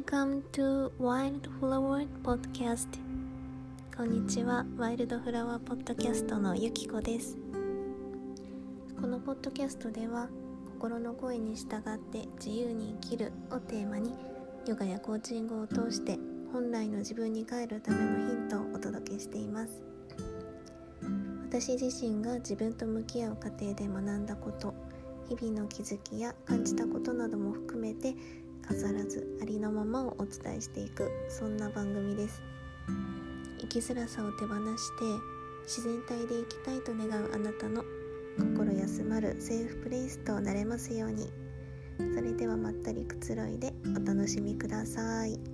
Welcome to Wildflower Podcast. こんにちは。ワイルドフラワーポッドキャストのゆきこです。このポッドキャストでは心の声に従って自由に生きるをテーマにヨガやコーチングを通して本来の自分に帰るためのヒントをお届けしています。私自身が自分と向き合う過程で学んだこと日々の気づきや感じたことなども含めて飾らずありのままをお伝えしていくそんな番組です。生きづらさを手放して自然体で生きたいと願うあなたの心休まるセーフプレイスとなれますように。それではまったりくつろいでお楽しみください。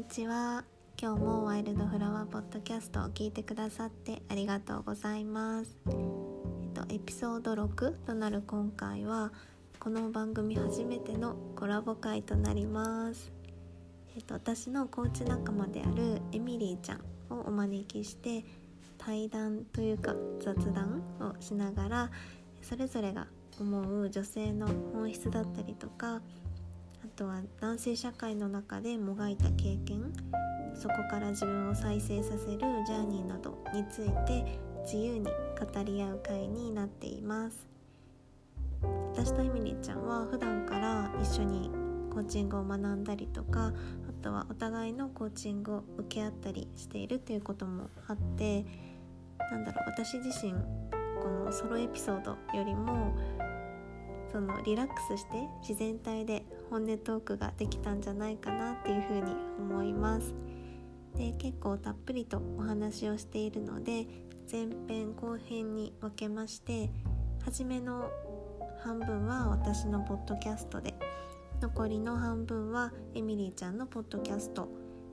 にちは。今日もワイルドフラワーポッドキャストを聞いてくださってありがとうございます。えっとエピソード6となる今回はこの番組初めてのコラボ会となります。えっと私のコーチ仲間であるエミリーちゃんをお招きして対談というか雑談をしながらそれぞれが思う女性の本質だったりとかとは男性社会の中でもがいた経験そこから自分を再生させるジャーニーなどについて自由に語り合う会になっています。私とエミリーちゃんは普段から一緒にコーチングを学んだりとかあとはお互いのコーチングを受け合ったりしているということもあってなんだろう私自身このソロエピソードよりもそのリラックスして自然体で本音トークができたんじゃないかなっていうふうに思います。で結構たっぷりとお話をしているので前編後編に分けまして初めの半分は私のポッドキャストで残りの半分はエミリーちゃんのポッドキャスト、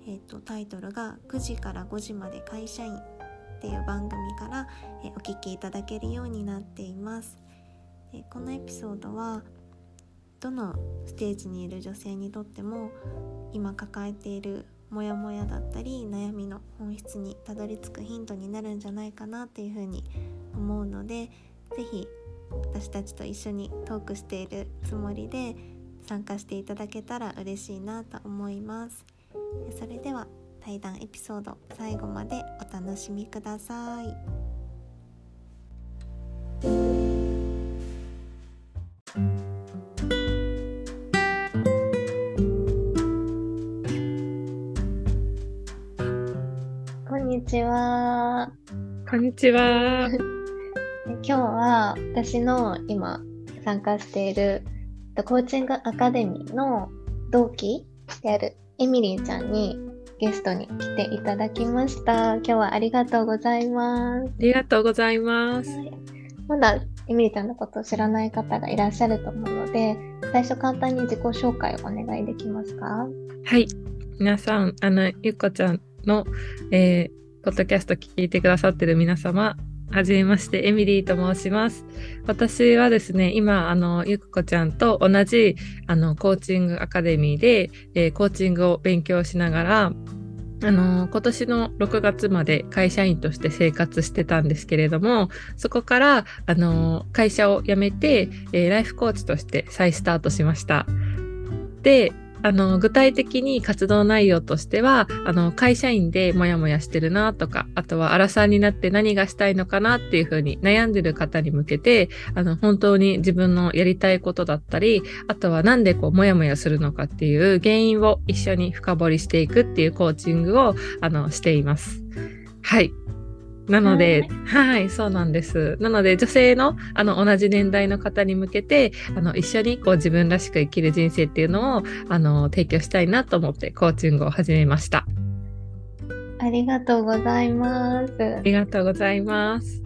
えーと、タイトルが「9時から5時まで会社員」っていう番組から、え、お聞きいただけるようになっています。でこのエピソードはどのステージにいる女性にとっても今抱えているモヤモヤだったり悩みの本質にたどり着くヒントになるんじゃないかなっていうふうに思うので是非私たちと一緒にトークしているつもりで参加していただけたら嬉しいなと思いますそれでは対談エピソード最後までお楽しみください。ちは。今日は私の今参加しているコーチングアカデミーの同期であるエミリーちゃんにゲストに来ていただきました。今日はありがとうございます。ありがとうございます。まだエミリーちゃんのことを知らない方がいらっしゃると思うので、最初簡単に自己紹介をお願いできますか？はい。皆さん、あの、ゆっこちゃんの、えーポッドキャスト聞いてくださってる皆様、はじめまして、エミリーと申します。私はですね、今、あの、ゆくこちゃんと同じ、あの、コーチングアカデミーで、えー、コーチングを勉強しながら、あの今年の6月まで会社員として生活してたんですけれどもそこからあの会社を辞めて、えー、ライフコーチとして再スタートしました。であの具体的に活動内容としてはあの会社員でモヤモヤしてるなとかあとはアラサーになって何がしたいのかなっていうふうに悩んでる方に向けてあの本当に自分のやりたいことだったりあとはなんでこうモヤモヤするのかっていう原因を一緒に深掘りしていくっていうコーチングをあのしています。はいなので、はい、そうなんです。なので、女性のあの同じ年代の方に向けて、あの一緒にこう自分らしく生きる人生っていうのをあの提供したいなと思ってコーチングを始めました。ありがとうございます。ありがとうございます。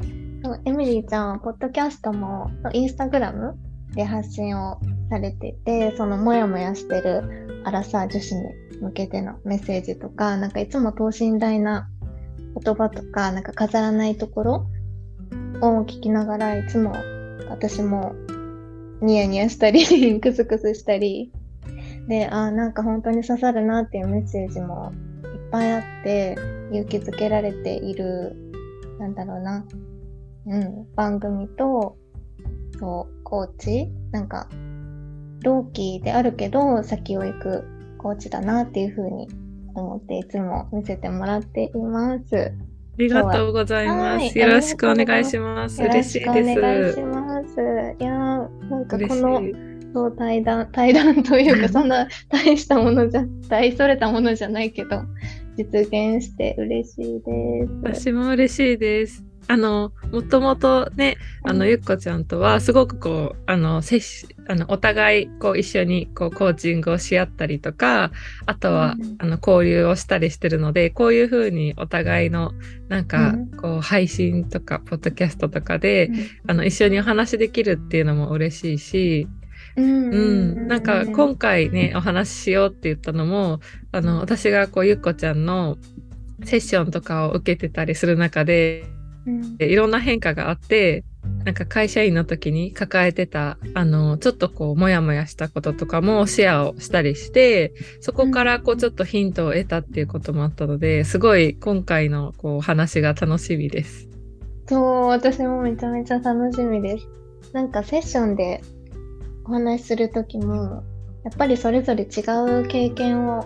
エミリーちゃんは、ポッドキャストも、インスタグラムで発信をされてて、そのモヤモヤしてるアラサー女子に向けてのメッセージとか、なんかいつも等身大な言葉とか、なんか飾らないところを聞きながら、いつも私もニヤニヤしたり クスクスしたり、で、ああ、なんか本当に刺さるなっていうメッセージもいっぱいあって、勇気づけられているなんだろうな、うん、番組とそうコーチ。なんか同期であるけど先を行くコーチだなっていうふうに思っていつも見せてもらっています。ありがとうございます。よろしくお願いします。嬉しいです。お願いします。いやなんかこのそう対談 対談というか そんな大したものじゃ大それたものじゃないけど実現して嬉しいです。私も嬉しいです。あのもともとねあのゆっこちゃんとはすごくこうあの接あのお互いこう一緒にこうコーチングをし合ったりとかあとは、うん、あの交流をしたりしてるのでこういうふうにお互いのなんかこう配信とかポッドキャストとかで、うん、あの一緒にお話できるっていうのも嬉しいし。うん、なんか今回ねお話ししようって言ったのもあの私がこうゆっこちゃんのセッションとかを受けてたりする中でうん、いろんな変化があってなんか会社員の時に抱えてたあのちょっとこうモヤモヤしたこととかもシェアをしたりしてそこからこうちょっとヒントを得たっていうこともあったのですごい今回のこう話が楽しみです。そう私もめちゃめちゃ楽しみです。なんかセッションでお話しする時もやっぱりそれぞれ違う経験を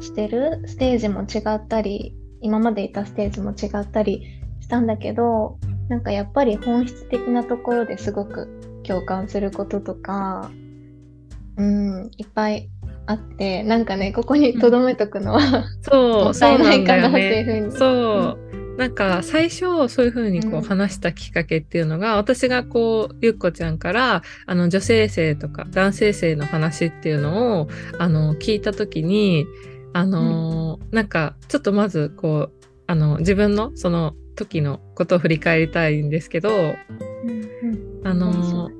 してるステージも違ったり今までいたステージも違ったりしたんだけどなんかやっぱり本質的なところですごく共感することとかうんいっぱいあってなんかねここに留めとくのは、うん、そう もったいないかなっていうふうに。そう、なんか最初そういうふうにこう話したきっかけっていうのが、うん、私がこうゆっこちゃんからあの女性性とか男性性の話っていうのをあの聞いた時にあの、うん、なんかちょっとまずこうあの自分のその時のことを振り返りたいんですけど、うんうん、あの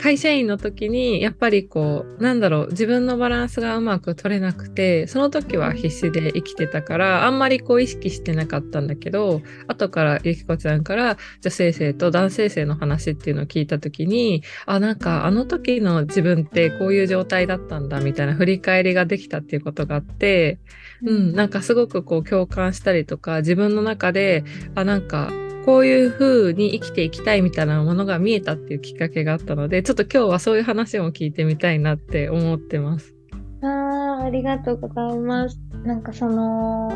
会社員の時にやっぱりこうなんだろう自分のバランスがうまく取れなくてその時は必死で生きてたからあんまりこう意識してなかったんだけど後からゆきこちゃんから女性性と男性性の話っていうのを聞いた時にあなんかあの時の自分ってこういう状態だったんだみたいな振り返りができたっていうことがあってうん、なんかすごくこう共感したりとか自分の中であなんかこういう風に生きていきたいみたいなものが見えたっていうきっかけがあったのでちょっと今日はそういう話も聞いてみたいなって思ってます。あありがとうございます。なんかその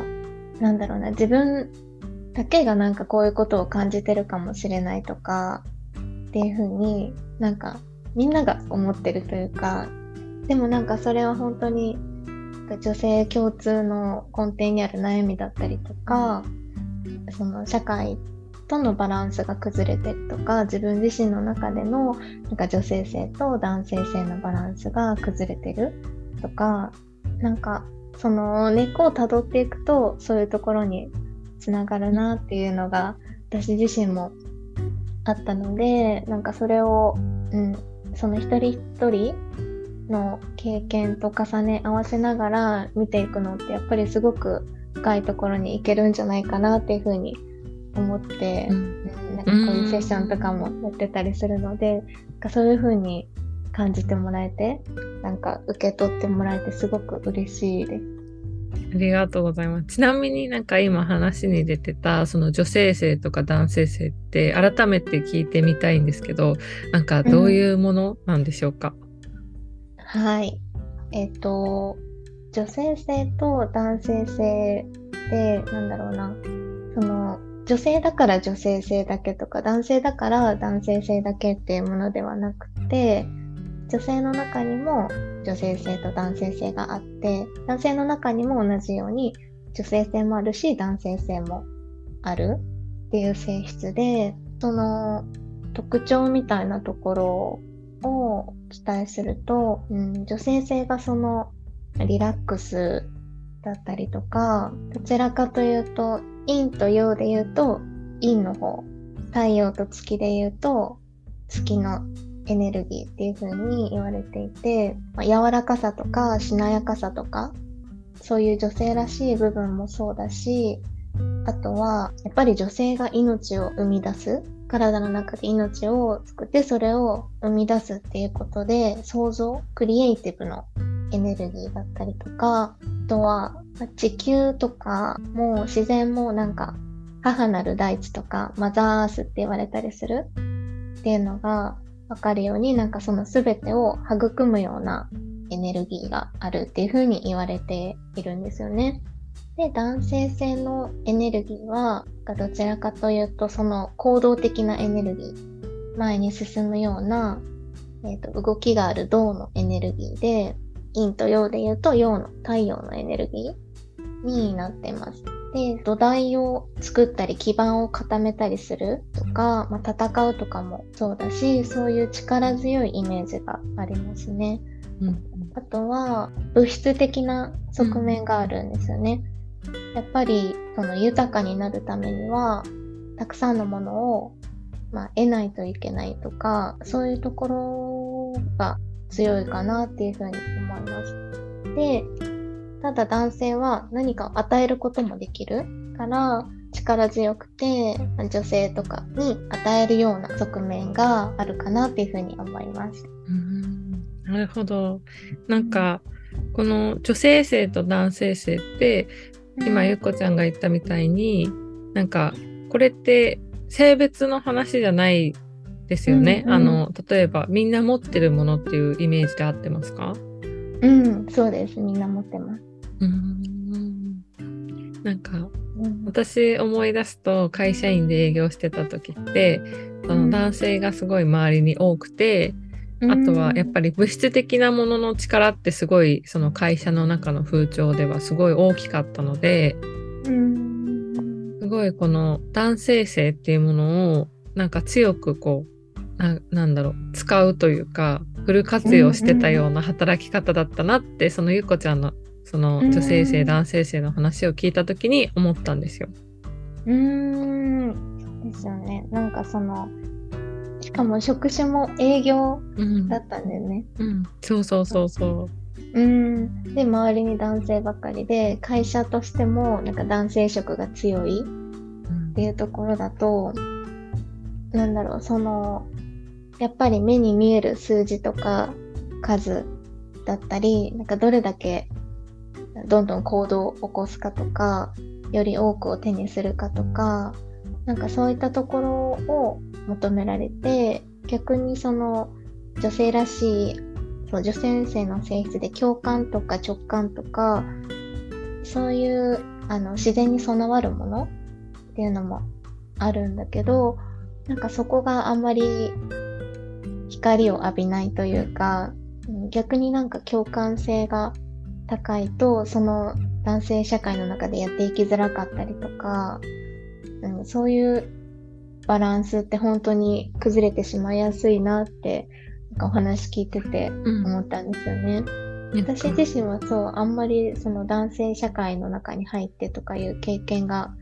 なんだろうな自分だけがなんかこういうことを感じてるかもしれないとかっていう風になんかみんなが思ってるというかでもなんかそれは本当に女性共通の根底にある悩みだったりとかその社会とのバランスが崩れてるとか自分自身の中でのなんか女性性と男性性のバランスが崩れてるとかなんかその根っこをたどっていくとそういうところにつながるなっていうのが私自身もあったのでなんかそれを、うん、その一人一人の経験と重ね合わせながら見ていくのってやっぱりすごく深いところに行けるんじゃないかなっていうふうに思って、うん、なんかこういうセッションとかもやってたりするので、うん、そういうふうに感じてもらえてなんか受け取ってもらえてすごく嬉しいです。ありがとうございます。ちなみになんか今話に出てたその女性性とか男性性って改めて聞いてみたいんですけどなんかどういうものなんでしょうか、はい。えっ、と、女性性と男性性で、なんだろうな、その、女性だから女性性だけとか、男性だから男性性だけっていうものではなくて、女性の中にも女性性と男性性があって、男性の中にも同じように女性性もあるし、男性性もあるっていう性質で、その特徴みたいなところをお伝えすると、うん、女性性がそのリラックスだったりとかどちらかというと陰と陽で言うと陰の方。太陽と月で言うと月のエネルギーっていう風に言われていて、まあ、柔らかさとかしなやかさとかそういう女性らしい部分もそうだしあとはやっぱり女性が命を生み出す。体の中で命を作ってそれを生み出すっていうことで想像クリエイティブのエネルギーだったりとかとは地球とかもう自然もなんか母なる大地とかマザーアースって言われたりするっていうのが分かるようになんかその全てを育むようなエネルギーがあるっていうふうに言われているんですよね。で男性性のエネルギーはどちらかというとその行動的なエネルギー前に進むような、えーと、動きがある銅のエネルギーで陰と陽で言うと陽の太陽のエネルギーになってます。で土台を作ったり基盤を固めたりするとか、まあ、戦うとかもそうだしそういう力強いイメージがありますね。うん、あとは物質的な側面があるんですよね。やっぱりその豊かになるためにはたくさんのものを、まあ、得ないといけないとかそういうところが強いかなっていうふうに思います。でただ男性は何かを与えることもできるから力強くて女性とかに与えるような側面があるかなっていうふうに思います。うんなるほど。なんか、この女性性と男性性って今ゆっこちゃんが言ったみたいになんかこれって性別の話じゃないですよね、うんうん、あの例えばみんな持ってるものっていうイメージで合ってますか？うんそうです。みんな持ってます。うん。なんか、うん、私思い出すと会社員で営業してた時ってその男性がすごい周りに多くて、あとはやっぱり物質的なものの力ってすごいその会社の中の風潮ではすごい大きかったので、すごいこの男性性っていうものをなんか強くこうななんだろう使うというかフル活用してたような働き方だったなって、そのゆっこちゃんのその女性性、男性性の話を聞いた時に思ったんですよ。うーんですよね。なんかそのしかも職種も営業だったんだよね。うん、うん、そうそうそうそう。うん、で周りに男性ばかりで会社としてもなんか男性色が強いっていうところだと、うん、なんだろうそのやっぱり目に見える数字とか数だったりなんかどれだけどんどん行動を起こすかとかより多くを手にするかとかなんかそういったところを求められて逆にその女性らしいそう女性性の性質で共感とか直感とかそういうあの自然に備わるものっていうのもあるんだけどなんかそこがあんまり光を浴びないというか逆になんか共感性が高いとその男性社会の中でやっていきづらかったりとか、うん、そういうバランスって本当に崩れてしまいやすいなってなんかお話聞いてて思ったんですよね。うん、私自身はそうあんまりその男性社会の中に入ってとかいう経験が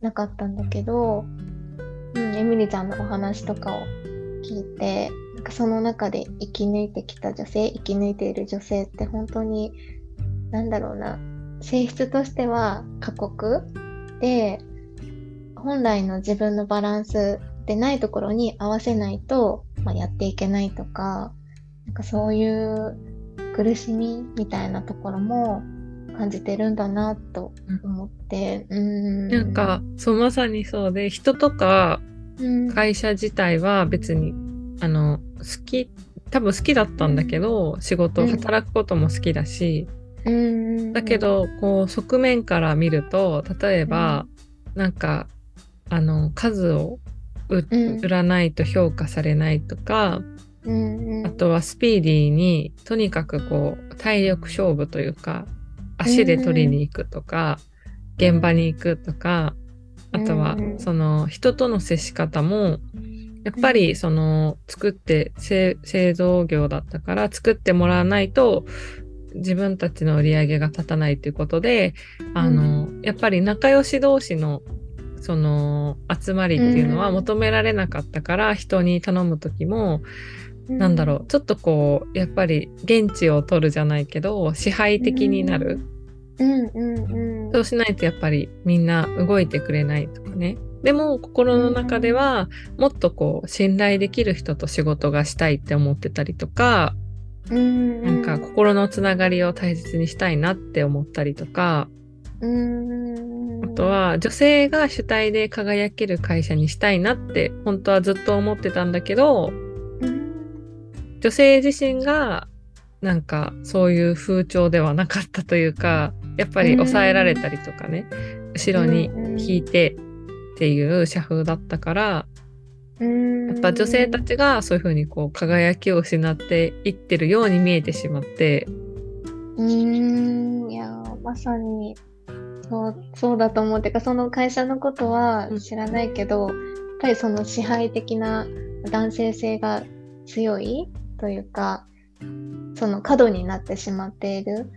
なかったんだけど、うん、エミリちゃんのお話とかを聞いてなんかその中で生き抜いてきた女性生き抜いている女性って本当になんだろうな性質としては過酷。で本来の自分のバランスでないところに合わせないと、まあ、やっていけないとか、なんかそういう苦しみみたいなところも感じてるんだなと思って、うん、なんかそうまさにそうで人とか会社自体は別に、うん、あの好き多分好きだったんだけど、うん、仕事働くことも好きだし、うん、だけどこう側面から見ると例えば、うん、なんかあの数を売らないと評価されないとか、うんうん、あとはスピーディーにとにかくこう体力勝負というか足で取りに行くとか、現場に行くとかあとはその人との接し方もやっぱりその作って製造業だったから作ってもらわないと自分たちの売り上げが立たないということであの、やっぱり仲良し同士のその集まりっていうのは求められなかったから、うん、人に頼む時も、うん、なんだろうちょっとこうやっぱり現地を取るじゃないけど支配的になる、うんうんうん、そうしないとやっぱりみんな動いてくれないとかね。でも心の中ではもっとこう信頼できる人と仕事がしたいって思ってたりとかうん。なんか心のつながりを大切にしたいなって思ったりとか、うん。あとは女性が主体で輝ける会社にしたいなって本当はずっと思ってたんだけどうん。女性自身がなんかそういう風潮ではなかったというかやっぱり抑えられたりとかね後ろに引いてっていう社風だったからうん。やっぱ女性たちがそういう風にこう輝きを失っていってるように見えてしまって。うーん。いやまさにそうそうだと思う。てかその会社のことは知らないけど、やっぱりその支配的な男性性が強いというかその過度になってしまっている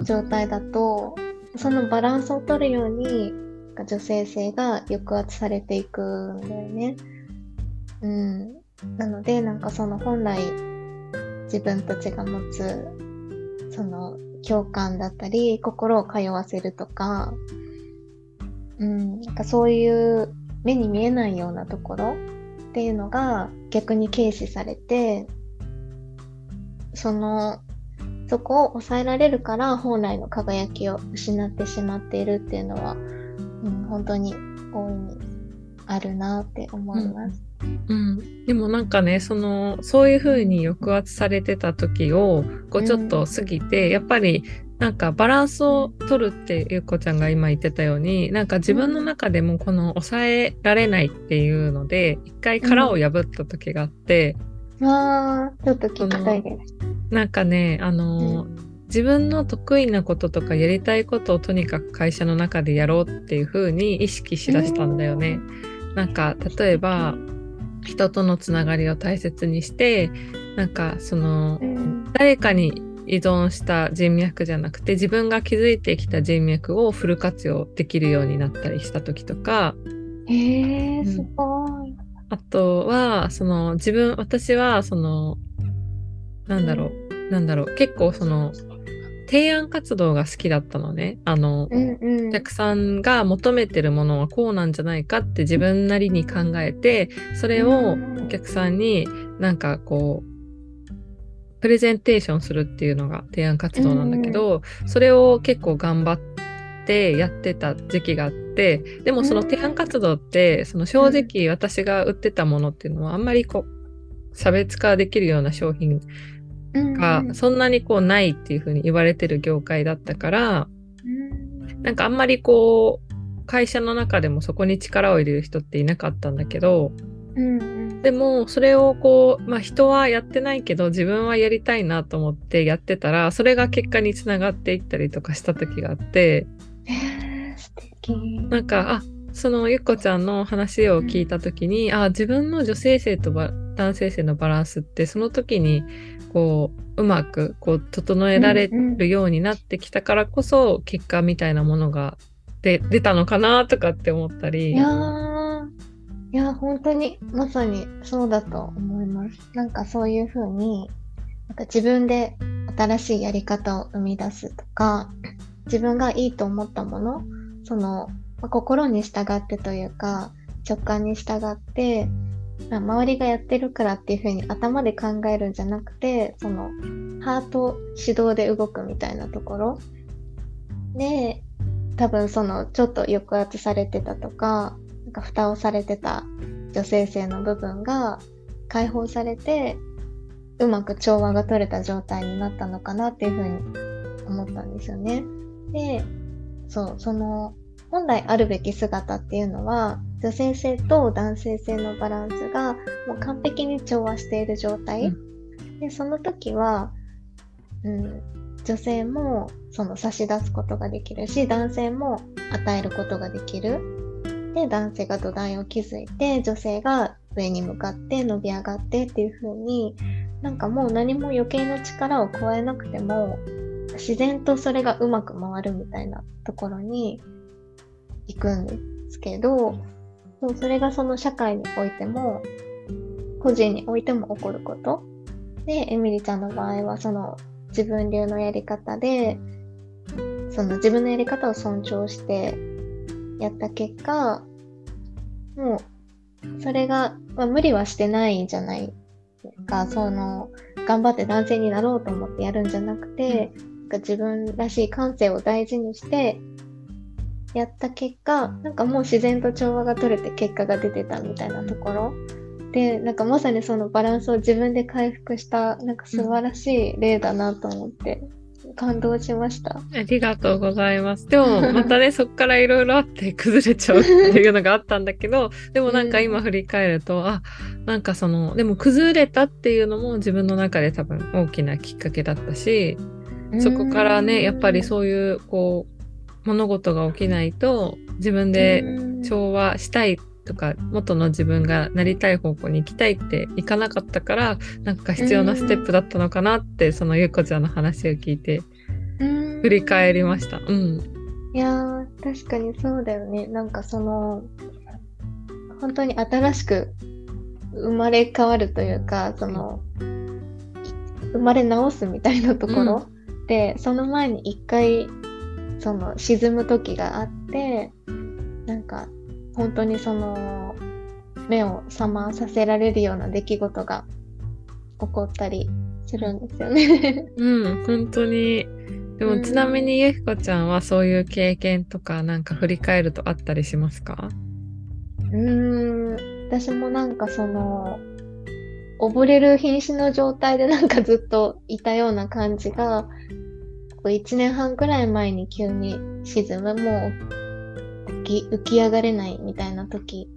状態だとそのバランスを取るように女性性が抑圧されていくんだよね。うん、なのでなんかその本来自分たちが持つその共感だったり心を通わせるとか、うん、なんかそういう目に見えないようなところっていうのが逆に軽視されてそのそこを抑えられるから本来の輝きを失ってしまっているっていうのは、うん、本当に大いにあるなって思います。うん、でもなんかねそのそういう風に抑圧されてた時をこうちょっと過ぎて、やっぱりなんかバランスを取るってゆうこちゃんが今言ってたようになんか自分の中でもこの抑えられないっていうので一回殻を破った時があって、わーちょっと聞きたいです。なんかねあの、自分の得意なこととかやりたいことをとにかく会社の中でやろうっていう風に意識しだしたんだよね。なんか例えば人とのつながりを大切にしてなんかそのうん誰かに依存した人脈じゃなくて自分が築いてきた人脈をフル活用できるようになったりした時とかへえー、すごい。あとはその自分私はそのなんだろう。なんだろう。結構その提案活動が好きだったのね。あのうんうん。お客さんが求めてるものはこうなんじゃないかって自分なりに考えてそれをお客さんになんかこうプレゼンテーションするっていうのが提案活動なんだけど、それを結構頑張ってやってた時期があってでもその提案活動ってその正直私が売ってたものっていうのはあんまりこう差別化できるような商品がそんなにこうないっていうふうに言われてる業界だったからなんかあんまりこう会社の中でもそこに力を入れる人っていなかったんだけどでもそれをこうまあ人はやってないけど自分はやりたいなと思ってやってたらそれが結果につながっていったりとかした時があってへー素敵。なんかあそのゆっこちゃんの話を聞いた時にあ自分の女性性とば男性性のバランスってその時にこううまくこう整えられるようになってきたからこそ結果みたいなものがで出たのかなとかって思ったり。いやー、いや、本当に、まさにそうだと思います。なんかそういうふうに、なんか自分で新しいやり方を生み出すとか、自分がいいと思ったもの、その、まあ心に従ってというか、直感に従って、まあ周りがやってるからっていうふうに頭で考えるんじゃなくて、その、ハート指導で動くみたいなところで、多分そのちょっと抑圧されてたとか、なんか蓋をされてた女性性の部分が解放されて、うまく調和が取れた状態になったのかなっていうふうに思ったんですよね。で、そう、その本来あるべき姿っていうのは、女性性と男性性のバランスがもう完璧に調和している状態。で、その時は、うん、女性もその差し出すことができるし、男性も与えることができる。で、男性が土台を築いて、女性が上に向かって伸び上がってっていう風に、なんかもう何も余計な力を加えなくても、自然とそれがうまく回るみたいなところに行くんですけど、そうそれがその社会においても、個人においても起こること。で、エミリちゃんの場合は、その自分流のやり方で、その自分のやり方を尊重してやった結果、もう、それが、まあ、無理はしてないじゃないですか。その、頑張って男性になろうと思ってやるんじゃなくて、なんか自分らしい感性を大事にしてやった結果なんかもう自然と調和が取れて結果が出てたみたいなところでなんかまさにそのバランスを自分で回復したなんか素晴らしい例だなと思って感動しました。ありがとうございます。でもまたね そっからいろいろあって崩れちゃうっていうのがあったんだけどでもなんか今振り返ると、うん、あなんかそのでも崩れたっていうのも自分の中で多分大きなきっかけだったしそこからねやっぱりそういうこう物事が起きないと自分で調和したいとか元の自分がなりたい方向に行きたいっていかなかったからなんか必要なステップだったのかなってそのゆうこちゃんの話を聞いて振り返りました。うん、いや確かにそうだよね。なんかその本当に新しく生まれ変わるというかその生まれ直すみたいなところ、うん、でその前に一回その沈む時があってなんか本当にその目を覚まさせられるような出来事が起こったりするんですよね。うん、本当に。でも、ちなみにゆきこちゃんはそういう経験とかなんか振り返るとあったりしますか？うーん、私もなんかその、溺れる瀕死の状態でなんかずっといたような感じが、1年半くらい前に急に沈む、もうき浮き上がれないみたいな時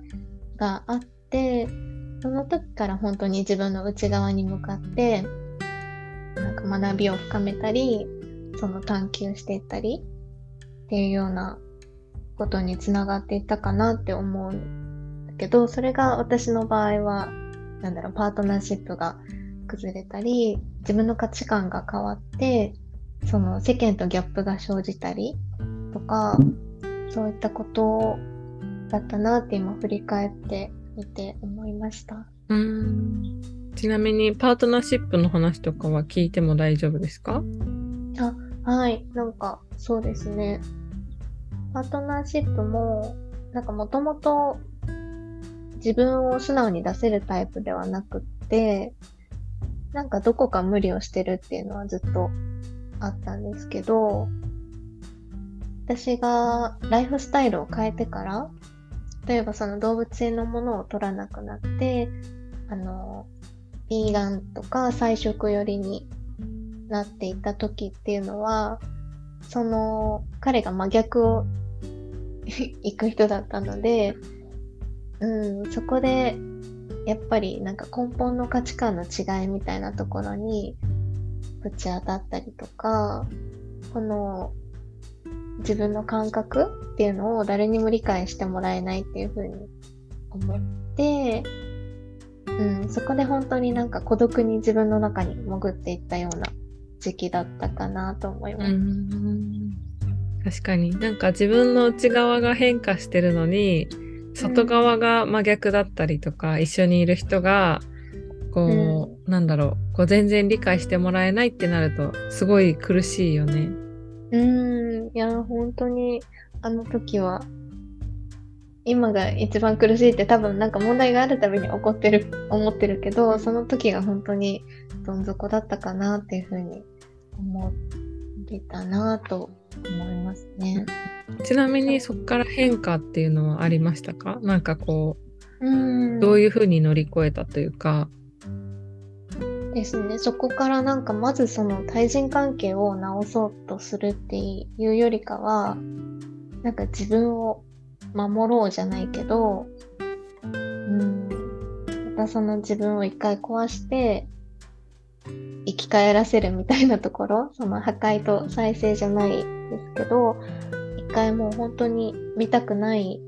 があってその時から本当に自分の内側に向かってなんか学びを深めたりその探求していったりっていうようなことにつながっていったかなって思うんだけどそれが私の場合はなんだろうパートナーシップが崩れたり自分の価値観が変わってその世間とギャップが生じたりとかそういったことだったなって今振り返ってみて思いました。うん。ちなみにパートナーシップの話とかは聞いても大丈夫ですか？あはい。なんかそうですね。パートナーシップもなんかもともと自分を素直に出せるタイプではなくってなんかどこか無理をしてるっていうのはずっとあったんですけど私がライフスタイルを変えてから例えばその動物園のものを取らなくなってあのビーガンとか菜食寄りになっていた時っていうのはその彼が真逆を 行く人だったので、うん、そこでやっぱりなんか根本の価値観の違いみたいなところにぶち当たったりとかこの自分の感覚っていうのを誰にも理解してもらえないっていうふうに思って、うん、そこで本当になんか孤独に自分の中に潜っていったような時期だったかなと思います。確かに。なんか自分の内側が変化してるのに外側が真逆だったりとか、うん、一緒にいる人がこう、うん、なんだろうこう全然理解してもらえないってなるとすごい苦しいよね。うーん、いや、本当に、あの時は、今が一番苦しいって多分なんか問題があるたびに起こってる、思ってるけど、その時が本当にどん底だったかなっていうふうに思ってたなと思いますね。ちなみにそこから変化っていうのはありましたか？なんかこう、うんどういうふうに乗り越えたというか、ですね。そこからなんかまずその対人関係を直そうとするっていうよりかは、なんか自分を守ろうじゃないけど、うん、またその自分を一回壊して、生き返らせるみたいなところ、その破壊と再生じゃないですけど、一回もう本当に見たくない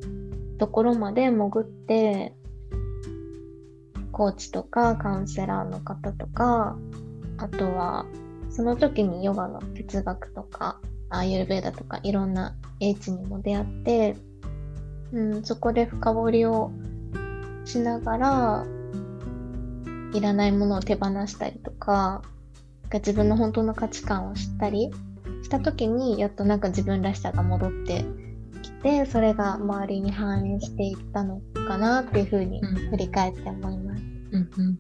ところまで潜って、コーチとかカウンセラーの方とか、あとは、その時にヨガの哲学とか、アーユルベーダとかいろんな英知にも出会って、うん、そこで深掘りをしながら、いらないものを手放したりとか、自分の本当の価値観を知ったりした時に、やっとなんか自分らしさが戻ってきて、それが周りに反映していったのかなっていうふうに振り返って思います。うんうん、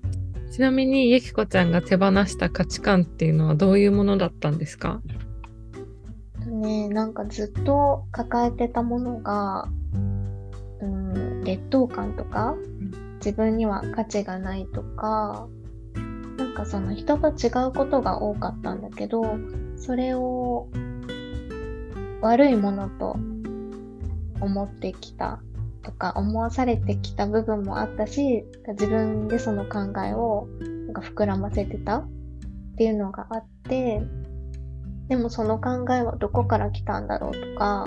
ちなみにゆきこちゃんが手放した価値観っていうのはどういうものだったんですか？ねなんかずっと抱えてたものが、うん、劣等感とか、自分には価値がないとかなんかその人と違うことが多かったんだけどそれを悪いものと思ってきたとか思わされてきた部分もあったし自分でその考えをなんか膨らませてたっていうのがあってでもその考えはどこから来たんだろうとか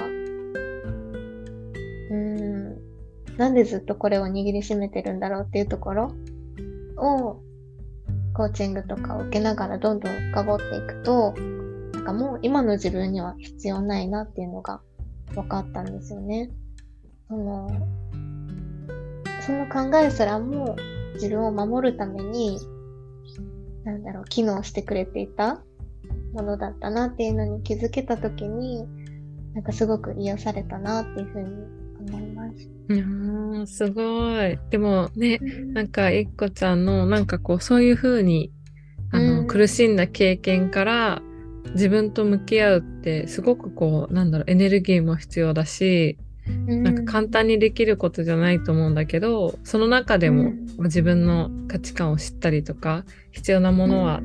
うんなんでずっとこれを握りしめてるんだろうっていうところをコーチングとかを受けながらどんどん深掘っていくとなんかもう今の自分には必要ないなっていうのが分かったんですよね。そのその考えすらも自分を守るためになんだろう機能してくれていたものだったなっていうのに気づけた時になんかすごく癒されたなっていうふうに思います。うんすごい。でもね、うん、なんかいっこちゃんのなんかこうそういうふうにあの、うん、苦しんだ経験から自分と向き合うってすごくこうなんだろうエネルギーも必要だしなんか簡単にできることじゃないと思うんだけどその中でも自分の価値観を知ったりとか必要なものは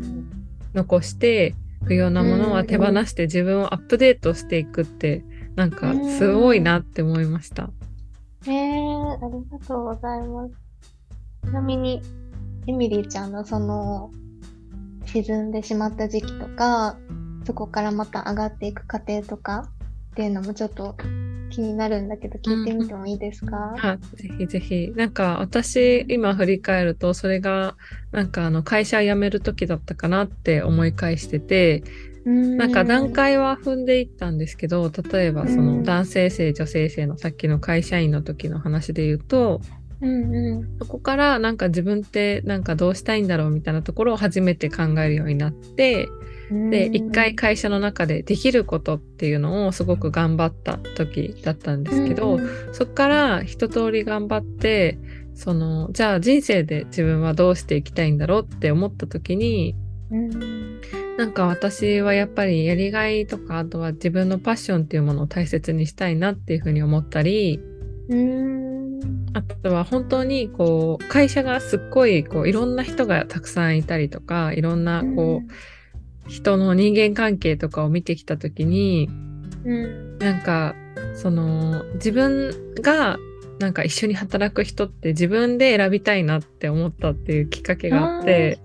残して不要なものは手放して自分をアップデートしていくってなんかすごいなって思いました。えー、ありがとうございます。ちなみにエミリーちゃんのその沈んでしまった時期とかそこからまた上がっていく過程とかっていうのもちょっと気になるんだけど聞いてみてもいいですか、うん、あぜひぜひ。なんか私今振り返るとそれがなんかあの会社辞める時だったかなって思い返しててなんか段階は踏んでいったんですけど例えばその男性性女性性のさっきの会社員の時の話で言うと、うんうん、そこからなんか自分ってなんかどうしたいんだろうみたいなところを初めて考えるようになってで一回会社の中でできることっていうのをすごく頑張った時だったんですけど、そこから一通り頑張ってそのじゃあ人生で自分はどうしていきたいんだろうって思った時に、なんか私はやっぱりやりがいとかあとは自分のパッションっていうものを大切にしたいなっていうふうに思ったり、あとは本当にこう会社がすっごいこういろんな人がたくさんいたりとかいろんなこう、人の人間関係とかを見てきた時に、うん、なんかその自分がなんか一緒に働く人って自分で選びたいなって思ったっていうきっかけがあって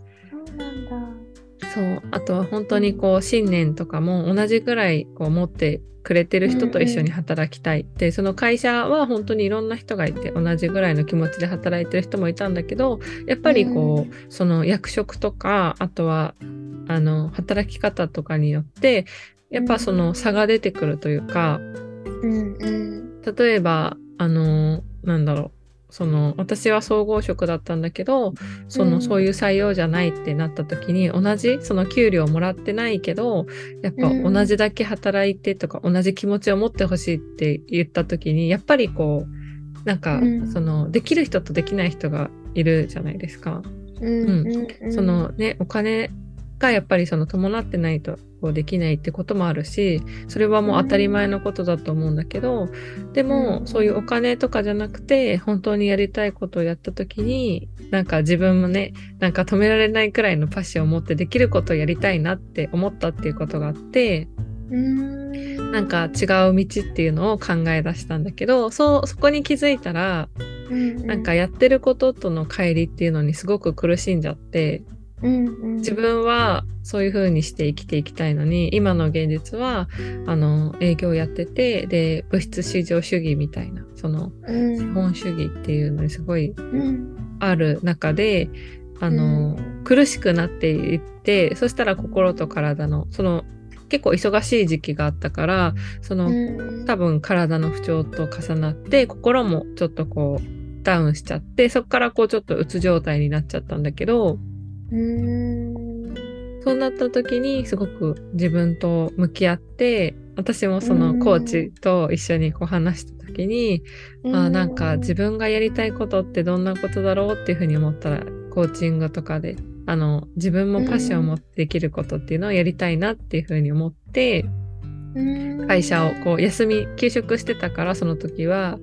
そう。あとは本当にこう信念とかも同じぐらいこう持ってくれてる人と一緒に働きたい。って、うんうん、その会社は本当にいろんな人がいて同じぐらいの気持ちで働いてる人もいたんだけどやっぱりこう、うん、その役職とかあとはあの働き方とかによってやっぱその差が出てくるというか、うんうん、例えばあのなんだろうその私は総合職だったんだけどその、そういう採用じゃないってなった時に同じその給料をもらってないけどやっぱ同じだけ働いてとか、同じ気持ちを持ってほしいって言った時にやっぱりこうなんか、そのできる人とできない人がいるじゃないですか。うん。そのねお金がやっぱりその伴ってないとこうできないってこともあるしそれはもう当たり前のことだと思うんだけどでもそういうお金とかじゃなくて本当にやりたいことをやった時になんか自分もねなんか止められないくらいのパッションを持ってできることをやりたいなって思ったっていうことがあってなんか違う道っていうのを考え出したんだけどそうそこに気づいたらなんかやってることとの乖離っていうのにすごく苦しんじゃってうんうん、自分はそういう風にして生きていきたいのに今の現実はあの営業やっててで物質至上主義みたいなその、資本主義っていうのにすごいある中で、あの、苦しくなっていってそしたら心と体のその結構忙しい時期があったからその、多分体の不調と重なって心もちょっとこうダウンしちゃってそこからこうちょっとうつ状態になっちゃったんだけどそうなった時にすごく自分と向き合って私もそのコーチと一緒にこう話した時にあなんか自分がやりたいことってどんなことだろうっていうふうに思ったらコーチングとかであの自分もパッションを持ってできることっていうのをやりたいなっていうふうに思って、会社をこう休み休職してたからその時は、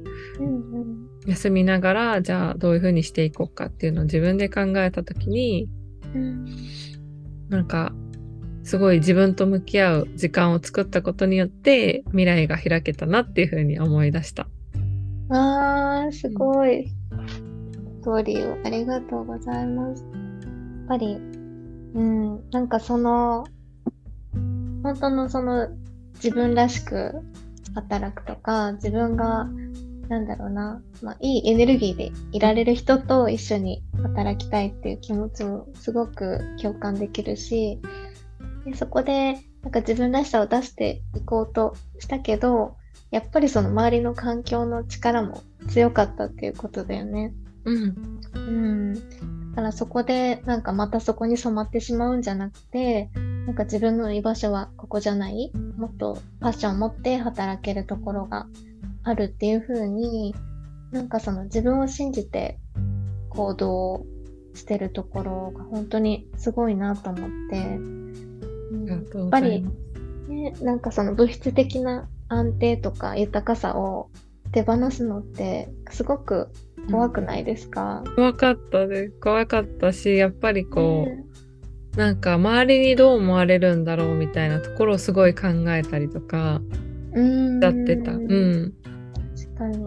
休みながらじゃあどういうふうにしていこうかっていうのを自分で考えた時に、うん、なんかすごい自分と向き合う時間を作ったことによって未来が開けたなっていうふうに思い出した。あーすごい、ストーリーをありがとうございます。やっぱり、うん、なんかその本当のその自分らしく働くとか自分がなんだろうな、まあ、いいエネルギーでいられる人と一緒に働きたいっていう気持ちもすごく共感できるしでそこでなんか自分らしさを出していこうとしたけどやっぱりその周りの環境の力も強かったっていうことだよね。うん、うん、だからそこでなんかまたそこに染まってしまうんじゃなくてなんか自分の居場所はここじゃない？もっとパッションを持って働けるところがあるっていう風になんかその自分を信じて行動してるところが本当にすごいなと思って、やっぱり、ね、なんかその物質的な安定とか豊かさを手放すのってすごく怖くないですか、うん、怖かったです。怖かったしやっぱりこう、ね、なんか周りにどう思われるんだろうみたいなところをすごい考えたりとかだってた。うん。確かに。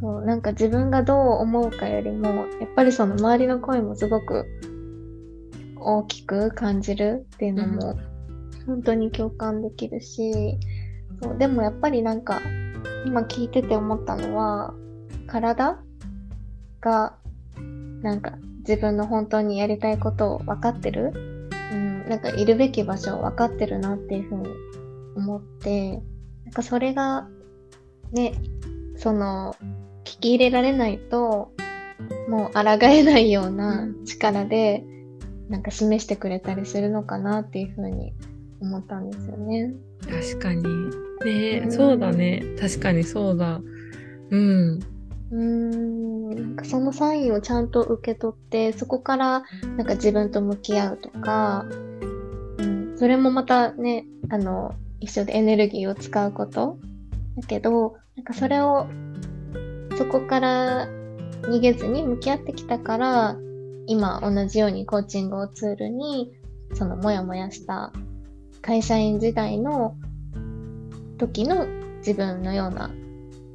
そうなんか自分がどう思うかよりもやっぱりその周りの声もすごく大きく感じるっていうのも本当に共感できるし、そうでもやっぱりなんか今聞いてて思ったのは体がなんか自分の本当にやりたいことを分かってる、うん、なんかいるべき場所を分かってるなっていうふうに思ってなんかそれがねその聞き入れられないともう抗えないような力で、なんか示してくれたりするのかなっていうふうに思ったんですよね。確かに。ね、うん、そうだね。確かにそうだ。うん。うん。なんかそのサインをちゃんと受け取ってそこからなんか自分と向き合うとか、うん、それもまたねあの一緒でエネルギーを使うことだけどなんかそれをそこから逃げずに向き合ってきたから今同じようにコーチングをツールにそのモヤモヤした会社員時代の時の自分のような、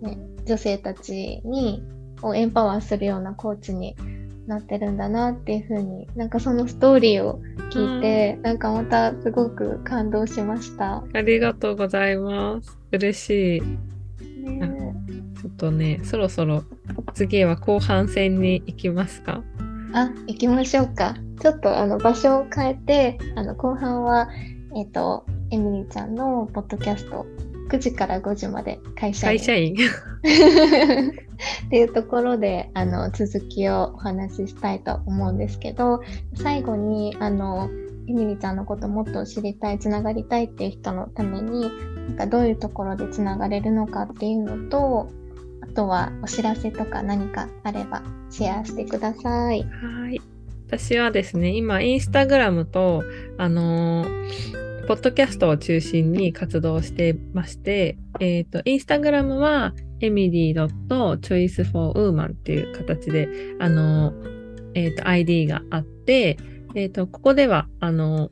ね、女性たちにをエンパワーするようなコーチになってるんだなっていう風になんかそのストーリーを聞いて、うん、なんかまたすごく感動しました。ありがとうございます。嬉しい。ね、ちょっとねそろそろ次は後半戦に行きますか？あ行きましょうか。ちょっとあの場所を変えてあの後半はえっ、ー、とエミリーちゃんのポッドキャスト9時から5時まで会社員。会社員。っていうところであの続きをお話ししたいと思うんですけど最後にあのエミリちゃんのこともっと知りたいつながりたいっていう人のためになんかどういうところでつながれるのかっていうのとあとはお知らせとか何かあればシェアしてください。はい。私はですね今インスタグラムとあのー、ポッドキャストを中心に活動してまして、えっ、ー、と、インスタグラムは、エミリー .choiceforwoman っていう形で、あの、えっ、ー、と、ID があって、えっ、ー、と、ここでは、あの、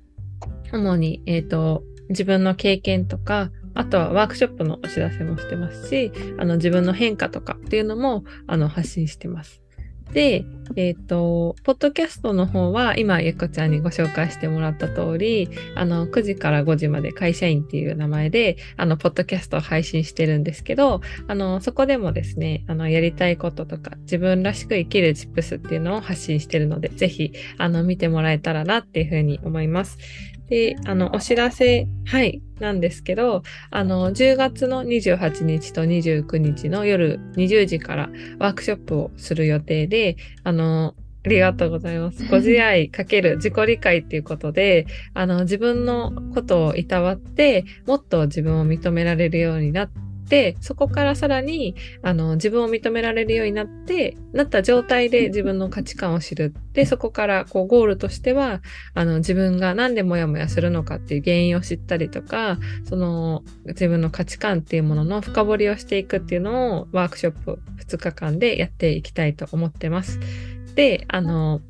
主に、えっ、と、自分の経験とか、あとはワークショップのお知らせもしてますし、あの自分の変化とかっていうのもあの発信してます。で、えっ、ー、と、ポッドキャストの方は、今、ゆっこちゃんにご紹介してもらった通り、あの、9時から5時まで会社員っていう名前で、あの、ポッドキャストを配信してるんですけど、あの、そこでもですね、あの、やりたいこととか、自分らしく生きるチップスっていうのを発信してるので、ぜひ、あの、見てもらえたらなっていうふうに思います。で、あの、お知らせ、はい、なんですけど、あの、10月の28日と29日の夜20時からワークショップをする予定で、あの、ありがとうございます。ご自愛かける自己理解っていうことで、あの、自分のことをいたわって、もっと自分を認められるようになっでそこからさらにあの自分を認められるようになってなった状態で自分の価値観を知るでそこからこうゴールとしてはあの自分が何でモヤモヤするのかっていう原因を知ったりとかその自分の価値観っていうものの深掘りをしていくっていうのをワークショップ2日間でやっていきたいと思ってます。であの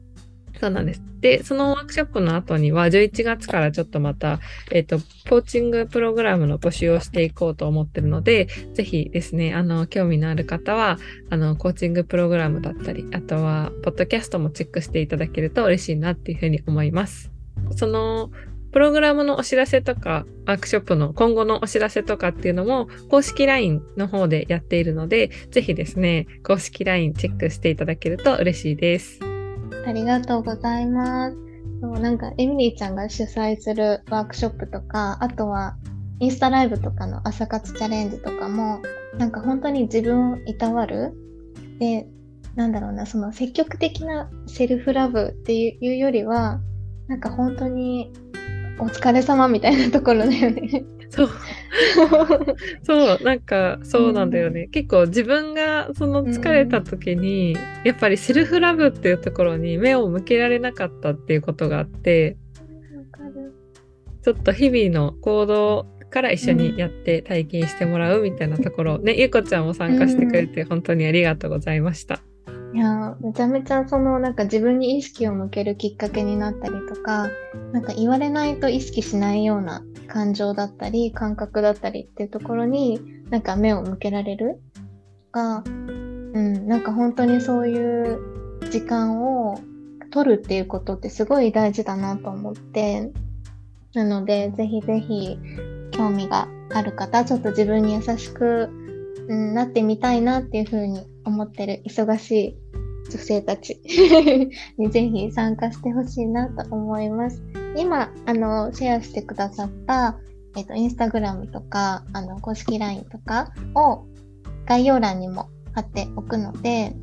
そうなんです。で、そのワークショップの後には、11月からちょっとまた、えっ、ー、と、コーチングプログラムの募集をしていこうと思ってるので、ぜひですね、あの、興味のある方は、あの、コーチングプログラムだったり、あとは、ポッドキャストもチェックしていただけると嬉しいなっていうふうに思います。その、プログラムのお知らせとか、ワークショップの今後のお知らせとかっていうのも、公式 LINE の方でやっているので、ぜひですね、公式 LINE チェックしていただけると嬉しいです。ありがとうございます。そうなんかエミリーちゃんが主催するワークショップとか、あとはインスタライブとかの朝活チャレンジとかも、なんか本当に自分をいたわる。で、なんだろうな、その積極的なセルフラブっていうよりは、なんか本当にお疲れ様みたいなところだよね。そう。そう、なんか、そうなんだよね。うん、結構自分がその疲れた時に、うん、やっぱりセルフラブっていうところに目を向けられなかったっていうことがあって、ちょっと日々の行動から一緒にやって体験してもらうみたいなところ、うん、ね、ゆこちゃんも参加してくれて本当にありがとうございました。いやめちゃめちゃそのなんか自分に意識を向けるきっかけになったりとかなんか言われないと意識しないような感情だったり感覚だったりっていうところになんか目を向けられる。が、うん、なんか本当にそういう時間を取るっていうことってすごい大事だなと思ってなのでぜひぜひ興味がある方ちょっと自分に優しく、うん、なってみたいなっていうふうに思ってる忙しい女性たちに ぜひ参加してほしいなと思います。今、あの、シェアしてくださった、えっ、と、インスタグラムとか、あの、公式 LINE とかを概要欄にも貼っておくので、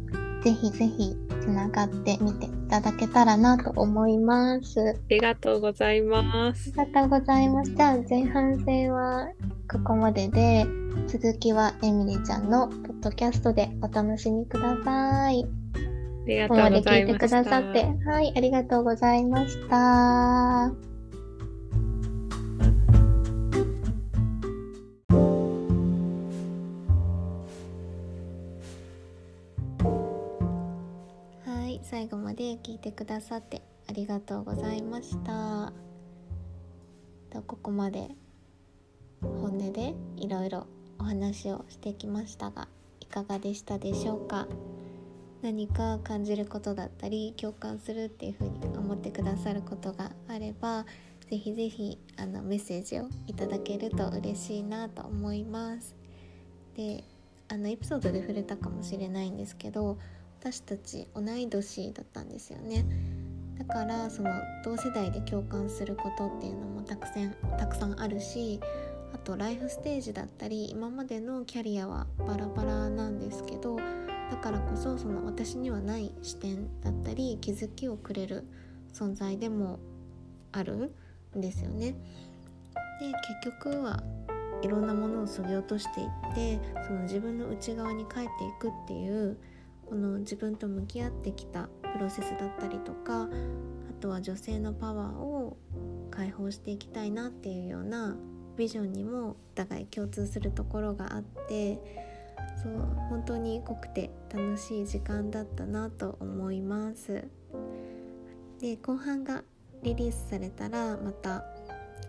ぜひぜひつながってみていただけたらなと思います。ありがとうございます。ありがとうございます。じゃあ前半戦はここまでで、続きはエミリーちゃんのポッドキャストでお楽しみください。ありがとうございました。ここまで聞いてくださって、はい、ありがとうございました。最後まで聞いてくださってありがとうございました。とここまで本音でいろいろお話をしてきましたがいかがでしたでしょうか？何か感じることだったり共感するっていうふうに思ってくださることがあればぜひぜひあのメッセージをいただけると嬉しいなと思います。であのエピソードで触れたかもしれないんですけど私たち同い年だったんですよねだからその同世代で共感することっていうのもたくさんたくさんあるしあとライフステージだったり今までのキャリアはバラバラなんですけどだからこそその私にはない視点だったり気づきをくれる存在でもあるんですよね。で結局はいろんなものをそぎ落としていってその自分の内側に帰っていくっていうこの自分と向き合ってきたプロセスだったりとかあとは女性のパワーを解放していきたいなっていうようなビジョンにもお互い共通するところがあってそう本当に濃くて楽しい時間だったなと思います。で後半がリリースされたらまた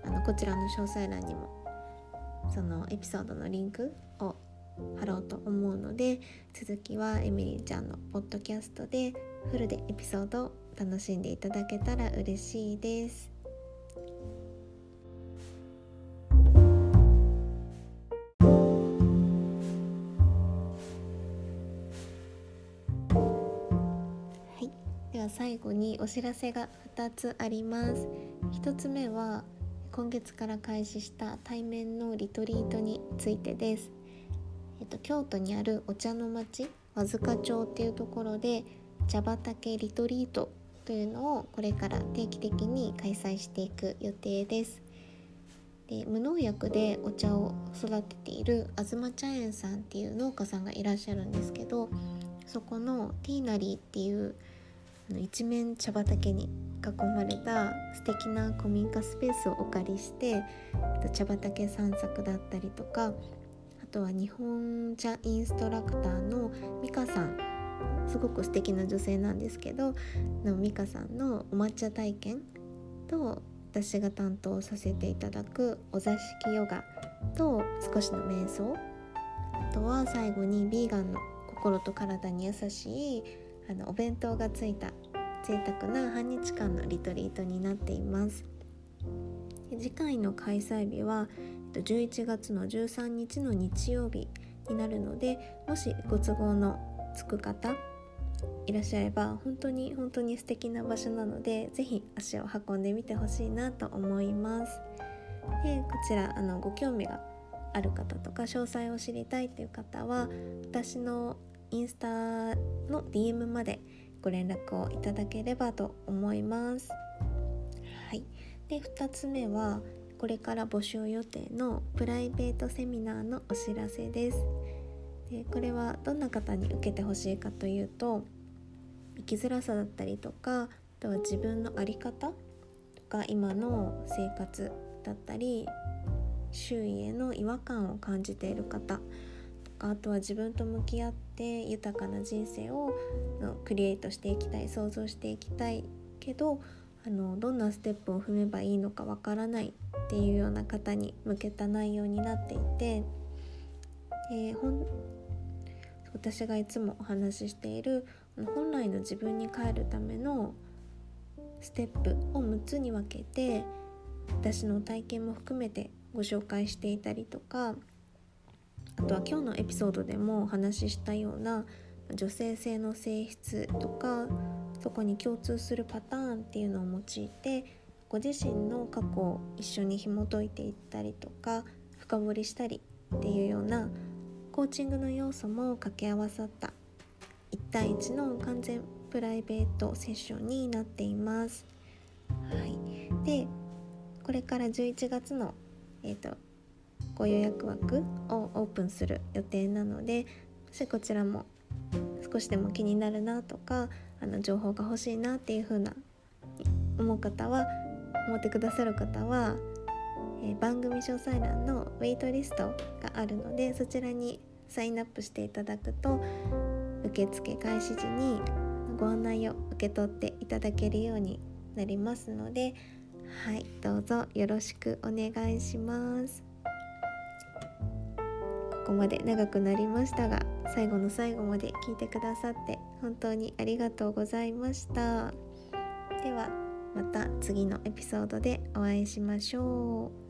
あのこちらの詳細欄にもそのエピソードのリンクを貼ろうと思うので続きはエミリーちゃんのポッドキャストでフルでエピソードを楽しんでいただけたら嬉しいです。では最後にお知らせが2つあります。1つ目は今月から開始した対面のリトリートについてです。えっと、京都にあるお茶の町和塚町っていうところで茶畑リトリートというのをこれから定期的に開催していく予定です。で無農薬でお茶を育てている東茶園さんっていう農家さんがいらっしゃるんですけどそこのティーナリーっていう一面茶畑に囲まれた素敵な古民家スペースをお借りして茶畑散策だったりとかとは日本茶インストラクターの美香さん。すごく素敵な女性なんですけどの美香さんのお抹茶体験と私が担当させていただくお座敷ヨガと少しの瞑想。あとは最後にヴィーガンの心と体に優しいあのお弁当がついた贅沢な半日間のリトリートになっています。次回の開催日は11月の13日の日曜日になるのでもしご都合のつく方いらっしゃれば本当に本当に素敵な場所なので是非足を運んでみてほしいなと思います。でこちらあのご興味がある方とか詳細を知りたいという方は私のインスタの DM までご連絡をいただければと思います。はい。で2つ目はこれから募集予定のプライベートセミナーのお知らせです。でこれはどんな方に受けてほしいかというと生きづらさだったりとかあとは自分の在り方とか今の生活だったり周囲への違和感を感じている方とかあとは自分と向き合って豊かな人生をクリエイトしていきたい想像していきたいけどあのどんなステップを踏めばいいのかわからないっていうような方に向けた内容になっていて、えー、私がいつもお話ししている本来の自分に帰るためのステップを6つに分けて私の体験も含めてご紹介していたりとかあとは今日のエピソードでもお話ししたような女性性の性質とかそこに共通するパターンっていうのを用いてご自身の過去を一緒に紐解いていったりとか深掘りしたりっていうようなコーチングの要素も掛け合わさった1対1の完全プライベートセッションになっています。はい、でこれから11月の、えーと、ご予約枠をオープンする予定なのでもしこちらも少しでも気になるなとかあの情報が欲しいなっていう風な思う方は思ってくださる方は、えー、番組詳細欄のウェイトリストがあるのでそちらにサインアップしていただくと受付開始時にご案内を受け取っていただけるようになりますのではいどうぞよろしくお願いします。ここまで長くなりましたが最後の最後まで聞いてくださって本当にありがとうございました。ではまた次のエピソードでお会いしましょう。